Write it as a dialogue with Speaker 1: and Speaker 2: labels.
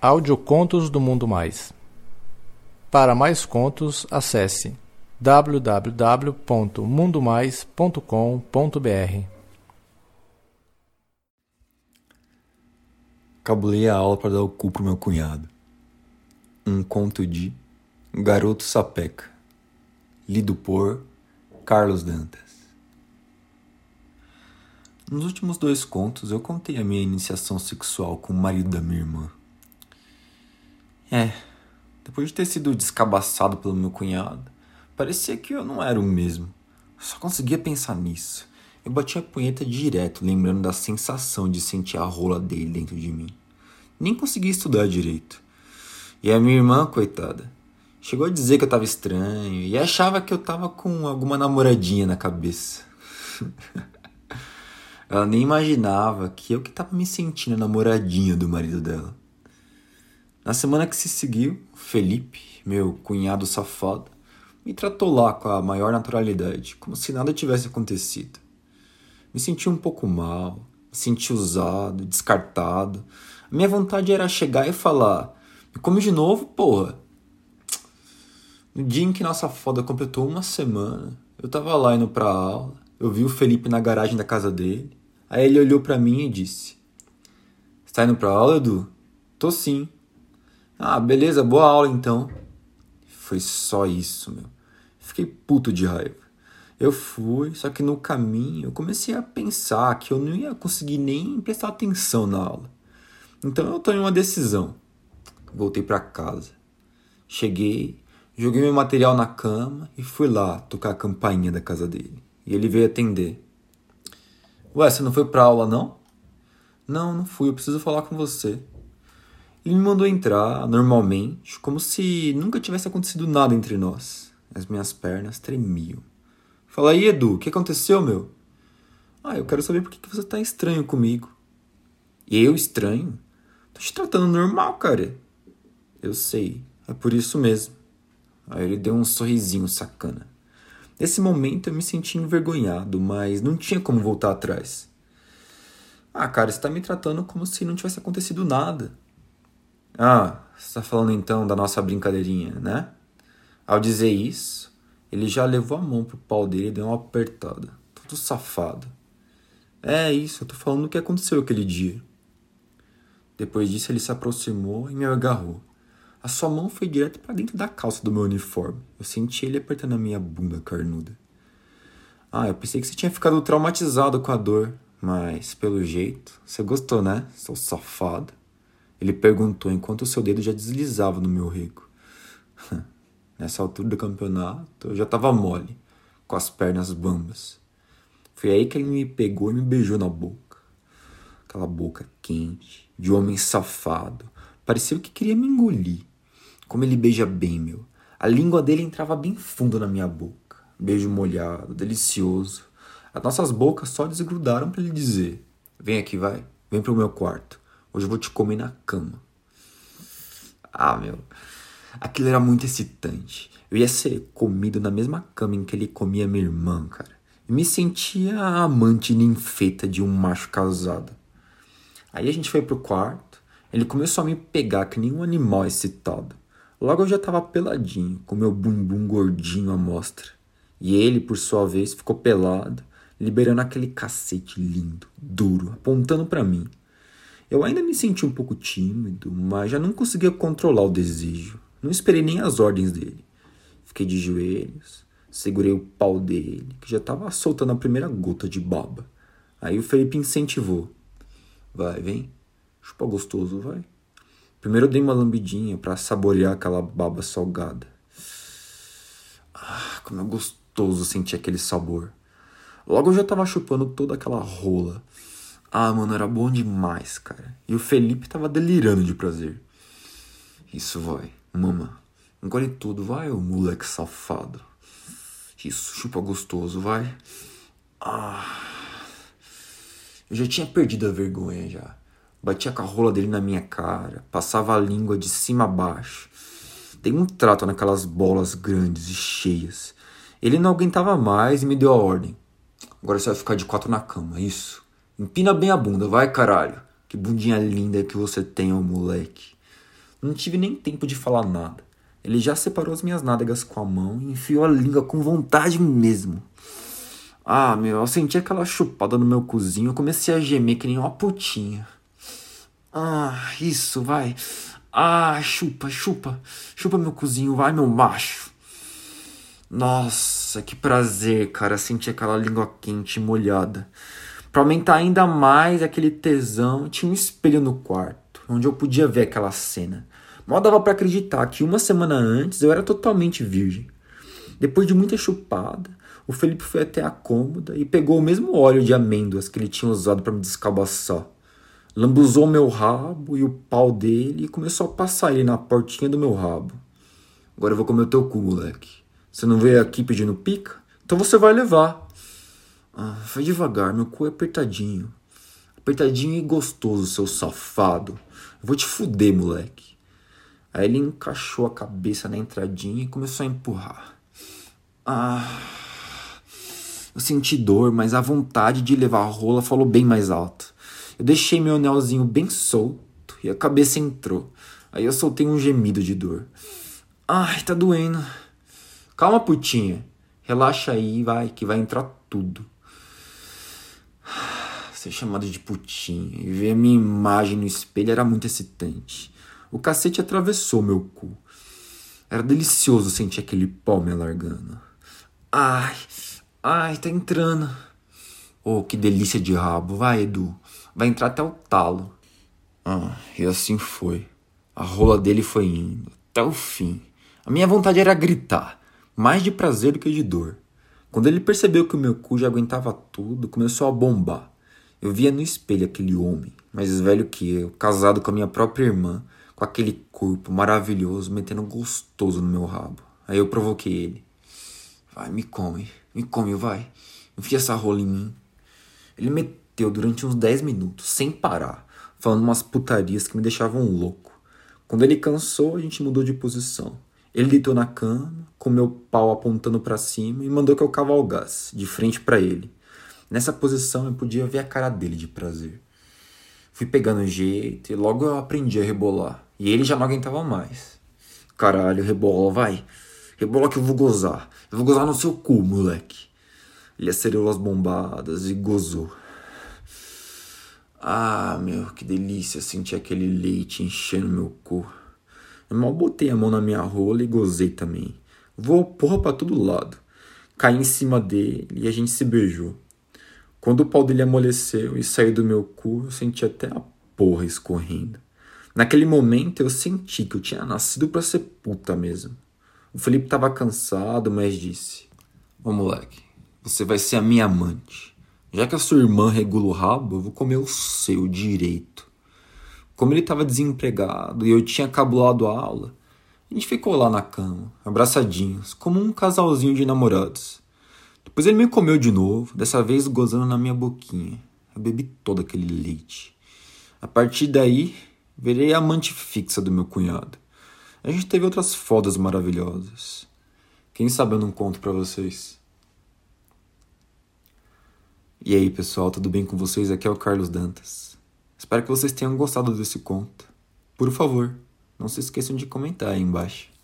Speaker 1: Audiocontos do Mundo Mais. Para mais contos, acesse www.mundomais.com.br.
Speaker 2: Cabulei a aula para dar o cu pro meu cunhado. Um conto de Garoto Sapeca, lido por Carlos Dantas. Nos últimos dois contos eu contei a minha iniciação sexual com o marido da minha irmã. É, depois de ter sido descabaçado pelo meu cunhado, parecia que eu não era o mesmo. Só conseguia pensar nisso. Eu batia a punheta direto, lembrando da sensação de sentir a rola dele dentro de mim. Nem conseguia estudar direito. E a minha irmã, coitada, chegou a dizer que eu tava estranho e achava que eu tava com alguma namoradinha na cabeça. Ela nem imaginava que eu que tava me sentindo namoradinha do marido dela. Na semana que se seguiu, Felipe, meu cunhado safado, me tratou lá com a maior naturalidade, como se nada tivesse acontecido. Me senti um pouco mal, me senti usado, descartado. A minha vontade era chegar e falar: Me come de novo, porra. No dia em que nossa foda completou uma semana, eu tava lá indo pra aula, eu vi o Felipe na garagem da casa dele. Aí ele olhou para mim e disse: Você tá indo pra aula, Edu? Tô sim. Ah, beleza, boa aula então. Foi só isso, meu. Fiquei puto de raiva. Eu fui, só que no caminho eu comecei a pensar que eu não ia conseguir nem prestar atenção na aula. Então eu tomei uma decisão. Voltei para casa. Cheguei, joguei meu material na cama e fui lá tocar a campainha da casa dele. E ele veio atender. Ué, você não foi pra aula não? Não, não fui, eu preciso falar com você. Ele me mandou entrar normalmente, como se nunca tivesse acontecido nada entre nós. As minhas pernas tremiam. Fala aí, Edu, o que aconteceu, meu? Ah, eu quero saber por que você tá estranho comigo. Eu estranho? Tô te tratando normal, cara. Eu sei, é por isso mesmo. Aí ele deu um sorrisinho sacana. Nesse momento eu me senti envergonhado, mas não tinha como voltar atrás. Ah, cara, você tá me tratando como se não tivesse acontecido nada. Ah, você está falando então da nossa brincadeirinha, né? Ao dizer isso, ele já levou a mão pro pau dele e deu uma apertada. Todo safado. É isso, eu tô falando o que aconteceu aquele dia. Depois disso, ele se aproximou e me agarrou. A sua mão foi direto para dentro da calça do meu uniforme. Eu senti ele apertando a minha bunda carnuda. Ah, eu pensei que você tinha ficado traumatizado com a dor, mas pelo jeito, você gostou, né, seu safado? Ele perguntou enquanto o seu dedo já deslizava no meu rego. Nessa altura do campeonato, eu já estava mole, com as pernas bambas. Foi aí que ele me pegou e me beijou na boca. Aquela boca quente, de homem safado. Parecia que queria me engolir. Como ele beija bem, meu. A língua dele entrava bem fundo na minha boca. Beijo molhado, delicioso. As nossas bocas só desgrudaram para ele dizer: Vem aqui, vai. Vem pro meu quarto. Hoje eu vou te comer na cama. Ah, meu. Aquilo era muito excitante. Eu ia ser comido na mesma cama em que ele comia minha irmã, cara. Eu me sentia a amante ninfeta de um macho casado. Aí a gente foi pro quarto. Ele começou a me pegar que nem um animal excitado. Logo eu já tava peladinho, com meu bumbum gordinho à mostra. E ele, por sua vez, ficou pelado, liberando aquele cacete lindo, duro, apontando para mim. Eu ainda me senti um pouco tímido, mas já não conseguia controlar o desejo. Não esperei nem as ordens dele. Fiquei de joelhos, segurei o pau dele, que já estava soltando a primeira gota de baba. Aí o Felipe incentivou. Vai, vem. Chupa gostoso, vai. Primeiro eu dei uma lambidinha para saborear aquela baba salgada. Ah, como é gostoso sentir aquele sabor. Logo eu já tava chupando toda aquela rola. Ah, mano, era bom demais, cara. E o Felipe tava delirando de prazer. Isso vai, mama. Engole tudo, vai, ô moleque safado. Isso, chupa gostoso, vai. Ah. Eu já tinha perdido a vergonha já. Batia com a rola dele na minha cara, passava a língua de cima a baixo. Dei um trato naquelas bolas grandes e cheias. Ele não aguentava mais e me deu a ordem. Agora você vai ficar de quatro na cama, isso. Empina bem a bunda, vai caralho. Que bundinha linda que você tem, ô moleque. Não tive nem tempo de falar nada. Ele já separou as minhas nádegas com a mão e enfiou a língua com vontade mesmo. Ah, meu, eu senti aquela chupada no meu cozinho, eu comecei a gemer que nem uma putinha. Ah, isso, vai. Ah, chupa, chupa. Chupa meu cozinho, vai, meu macho. Nossa, que prazer, cara, sentir aquela língua quente e molhada. Para aumentar ainda mais aquele tesão, tinha um espelho no quarto, onde eu podia ver aquela cena. Mal dava para acreditar que uma semana antes eu era totalmente virgem. Depois de muita chupada, o Felipe foi até a cômoda e pegou o mesmo óleo de amêndoas que ele tinha usado para me descabaçar. Lambuzou meu rabo e o pau dele e começou a passar ele na portinha do meu rabo. Agora eu vou comer o teu cu, moleque. Você não veio aqui pedindo pica? Então você vai levar. Ah, vai devagar, meu cu é apertadinho. Apertadinho e gostoso, seu safado. Eu vou te fuder, moleque. Aí ele encaixou a cabeça na entradinha e começou a empurrar. Ah. Eu senti dor, mas a vontade de levar a rola falou bem mais alto. Eu deixei meu anelzinho bem solto e a cabeça entrou. Aí eu soltei um gemido de dor. Ai, tá doendo. Calma, putinha. Relaxa aí, vai, que vai entrar tudo ser chamado de putinha e ver a minha imagem no espelho era muito excitante. O cacete atravessou meu cu. Era delicioso sentir aquele pau me alargando. Ai, ai, tá entrando. Oh, que delícia de rabo. Vai, Edu. Vai entrar até o talo. Ah, e assim foi. A rola dele foi indo, até o fim. A minha vontade era gritar, mais de prazer do que de dor. Quando ele percebeu que o meu cu já aguentava tudo, começou a bombar. Eu via no espelho aquele homem, mais velho que eu, casado com a minha própria irmã, com aquele corpo maravilhoso, metendo gostoso no meu rabo. Aí eu provoquei ele. Vai, me come, me come, vai. Enfia essa rola em mim. Ele meteu durante uns 10 minutos, sem parar, falando umas putarias que me deixavam louco. Quando ele cansou, a gente mudou de posição. Ele deitou na cama, com meu pau apontando para cima e mandou que eu cavalgasse, de frente para ele. Nessa posição eu podia ver a cara dele de prazer. Fui pegando jeito e logo eu aprendi a rebolar. E ele já não aguentava mais. Caralho, rebola, vai. Rebola que eu vou gozar. Eu vou gozar no seu cu, moleque. Ele acerou as bombadas e gozou. Ah, meu, que delícia sentir aquele leite enchendo meu cu. Eu mal botei a mão na minha rola e gozei também. Voou porra pra todo lado. Caí em cima dele e a gente se beijou. Quando o pau dele amoleceu e saiu do meu cu, eu senti até a porra escorrendo. Naquele momento eu senti que eu tinha nascido para ser puta mesmo. O Felipe estava cansado, mas disse: Ô moleque, você vai ser a minha amante. Já que a sua irmã regula o rabo, eu vou comer o seu direito. Como ele estava desempregado e eu tinha cabulado a aula, a gente ficou lá na cama, abraçadinhos, como um casalzinho de namorados. Depois ele me comeu de novo, dessa vez gozando na minha boquinha. Eu bebi todo aquele leite. A partir daí, virei amante fixa do meu cunhado. A gente teve outras fodas maravilhosas. Quem sabe eu não conto para vocês. E aí, pessoal, tudo bem com vocês? Aqui é o Carlos Dantas. Espero que vocês tenham gostado desse conto. Por favor, não se esqueçam de comentar aí embaixo.